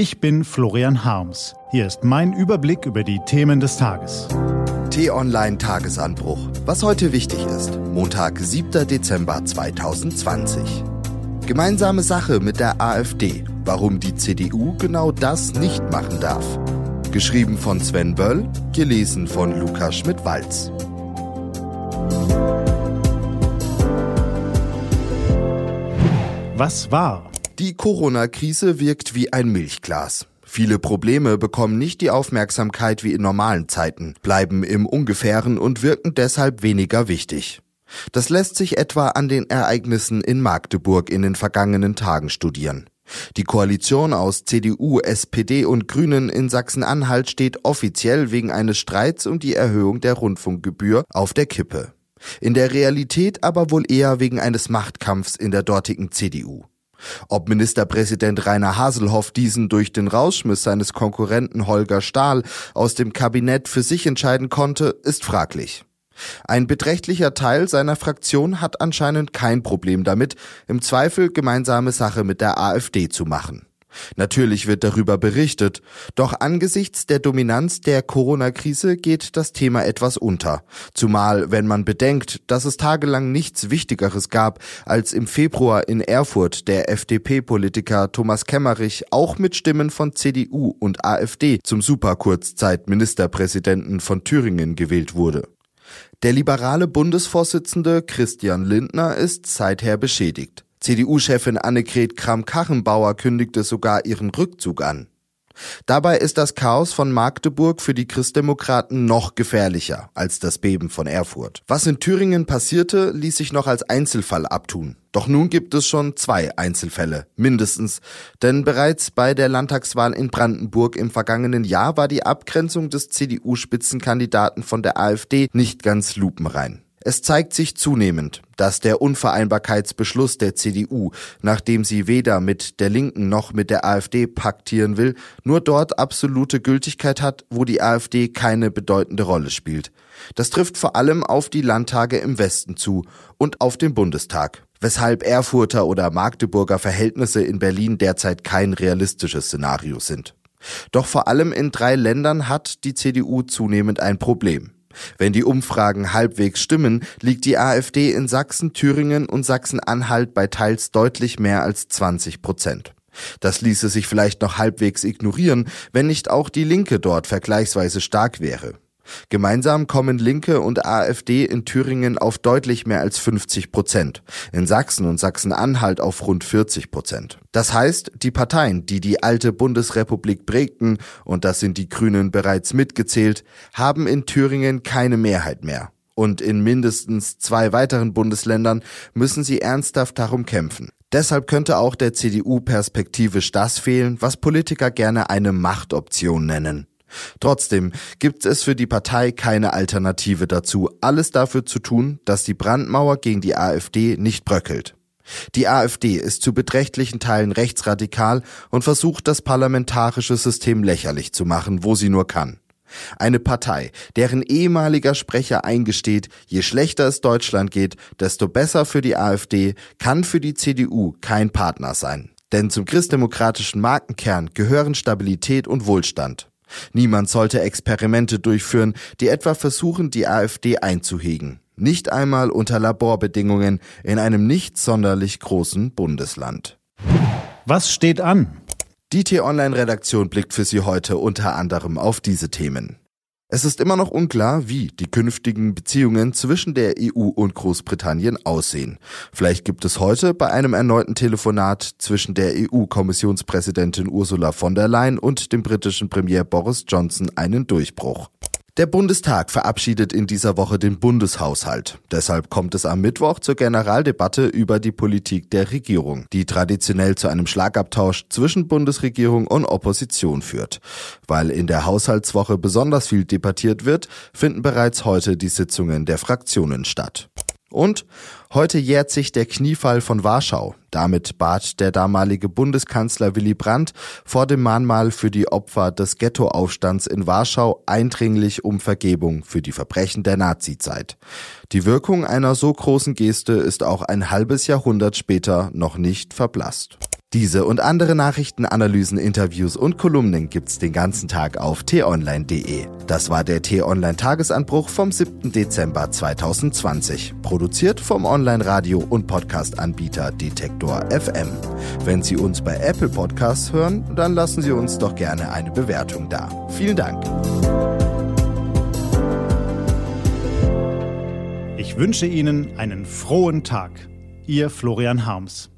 Ich bin Florian Harms. Hier ist mein Überblick über die Themen des Tages. T-Online Tagesanbruch. Was heute wichtig ist. Montag, 7. Dezember 2020. Gemeinsame Sache mit der AfD. Warum die CDU genau das nicht machen darf. Geschrieben von Sven Böll, gelesen von Lukas Schmidt-Walz. Was war? Die Corona-Krise wirkt wie ein Milchglas. Viele Probleme bekommen nicht die Aufmerksamkeit wie in normalen Zeiten, bleiben im Ungefähren und wirken deshalb weniger wichtig. Das lässt sich etwa an den Ereignissen in Magdeburg in den vergangenen Tagen studieren. Die Koalition aus CDU, SPD und Grünen in Sachsen-Anhalt steht offiziell wegen eines Streits um die Erhöhung der Rundfunkgebühr auf der Kippe in der Realität aber wohl eher wegen eines Machtkampfs in der dortigen CDU. Ob Ministerpräsident Rainer Haselhoff diesen durch den Rausschmiss seines Konkurrenten Holger Stahl aus dem Kabinett für sich entscheiden konnte, ist fraglich. Ein beträchtlicher Teil seiner Fraktion hat anscheinend kein Problem damit, im Zweifel gemeinsame Sache mit der AfD zu machen. Natürlich wird darüber berichtet, doch angesichts der Dominanz der Corona-Krise geht das Thema etwas unter. Zumal, wenn man bedenkt, dass es tagelang nichts Wichtigeres gab, als im Februar in Erfurt der FDP-Politiker Thomas Kemmerich auch mit Stimmen von CDU und AfD zum Superkurzzeitministerpräsidenten von Thüringen gewählt wurde. Der liberale Bundesvorsitzende Christian Lindner ist seither beschädigt. CDU-Chefin Annegret Kramp-Karrenbauer kündigte sogar ihren Rückzug an. Dabei ist das Chaos von Magdeburg für die Christdemokraten noch gefährlicher als das Beben von Erfurt. Was in Thüringen passierte, ließ sich noch als Einzelfall abtun. Doch nun gibt es schon zwei Einzelfälle, mindestens. Denn bereits bei der Landtagswahl in Brandenburg im vergangenen Jahr war die Abgrenzung des CDU-Spitzenkandidaten von der AfD nicht ganz lupenrein. Es zeigt sich zunehmend, dass der Unvereinbarkeitsbeschluss der CDU, nachdem sie weder mit der Linken noch mit der AfD paktieren will, nur dort absolute Gültigkeit hat, wo die AfD keine bedeutende Rolle spielt. Das trifft vor allem auf die Landtage im Westen zu und auf den Bundestag, weshalb Erfurter oder Magdeburger Verhältnisse in Berlin derzeit kein realistisches Szenario sind. Doch vor allem in drei Ländern hat die CDU zunehmend ein Problem. Wenn die Umfragen halbwegs stimmen, liegt die AfD in Sachsen, Thüringen und Sachsen-Anhalt bei teils deutlich mehr als 20 Prozent. Das ließe sich vielleicht noch halbwegs ignorieren, wenn nicht auch die Linke dort vergleichsweise stark wäre. Gemeinsam kommen Linke und AfD in Thüringen auf deutlich mehr als 50 Prozent, in Sachsen und Sachsen-Anhalt auf rund 40 Prozent. Das heißt, die Parteien, die die alte Bundesrepublik prägten, und das sind die Grünen bereits mitgezählt, haben in Thüringen keine Mehrheit mehr. Und in mindestens zwei weiteren Bundesländern müssen sie ernsthaft darum kämpfen. Deshalb könnte auch der CDU perspektivisch das fehlen, was Politiker gerne eine Machtoption nennen. Trotzdem gibt es für die Partei keine Alternative dazu, alles dafür zu tun, dass die Brandmauer gegen die AfD nicht bröckelt. Die AfD ist zu beträchtlichen Teilen rechtsradikal und versucht das parlamentarische System lächerlich zu machen, wo sie nur kann. Eine Partei, deren ehemaliger Sprecher eingesteht, je schlechter es Deutschland geht, desto besser für die AfD, kann für die CDU kein Partner sein. Denn zum christdemokratischen Markenkern gehören Stabilität und Wohlstand. Niemand sollte Experimente durchführen, die etwa versuchen, die AfD einzuhegen. Nicht einmal unter Laborbedingungen in einem nicht sonderlich großen Bundesland. Was steht an? Die T-Online-Redaktion blickt für Sie heute unter anderem auf diese Themen. Es ist immer noch unklar, wie die künftigen Beziehungen zwischen der EU und Großbritannien aussehen. Vielleicht gibt es heute bei einem erneuten Telefonat zwischen der EU-Kommissionspräsidentin Ursula von der Leyen und dem britischen Premier Boris Johnson einen Durchbruch. Der Bundestag verabschiedet in dieser Woche den Bundeshaushalt. Deshalb kommt es am Mittwoch zur Generaldebatte über die Politik der Regierung, die traditionell zu einem Schlagabtausch zwischen Bundesregierung und Opposition führt. Weil in der Haushaltswoche besonders viel debattiert wird, finden bereits heute die Sitzungen der Fraktionen statt. Und heute jährt sich der Kniefall von Warschau. Damit bat der damalige Bundeskanzler Willy Brandt vor dem Mahnmal für die Opfer des Ghettoaufstands in Warschau eindringlich um Vergebung für die Verbrechen der Nazizeit. Die Wirkung einer so großen Geste ist auch ein halbes Jahrhundert später noch nicht verblasst. Diese und andere Nachrichten, Analysen, Interviews und Kolumnen gibt's den ganzen Tag auf t-online.de. Das war der T-Online Tagesanbruch vom 7. Dezember 2020, produziert vom Online-Radio und Podcast-Anbieter Detektor FM. Wenn Sie uns bei Apple Podcasts hören, dann lassen Sie uns doch gerne eine Bewertung da. Vielen Dank. Ich wünsche Ihnen einen frohen Tag. Ihr Florian Harms.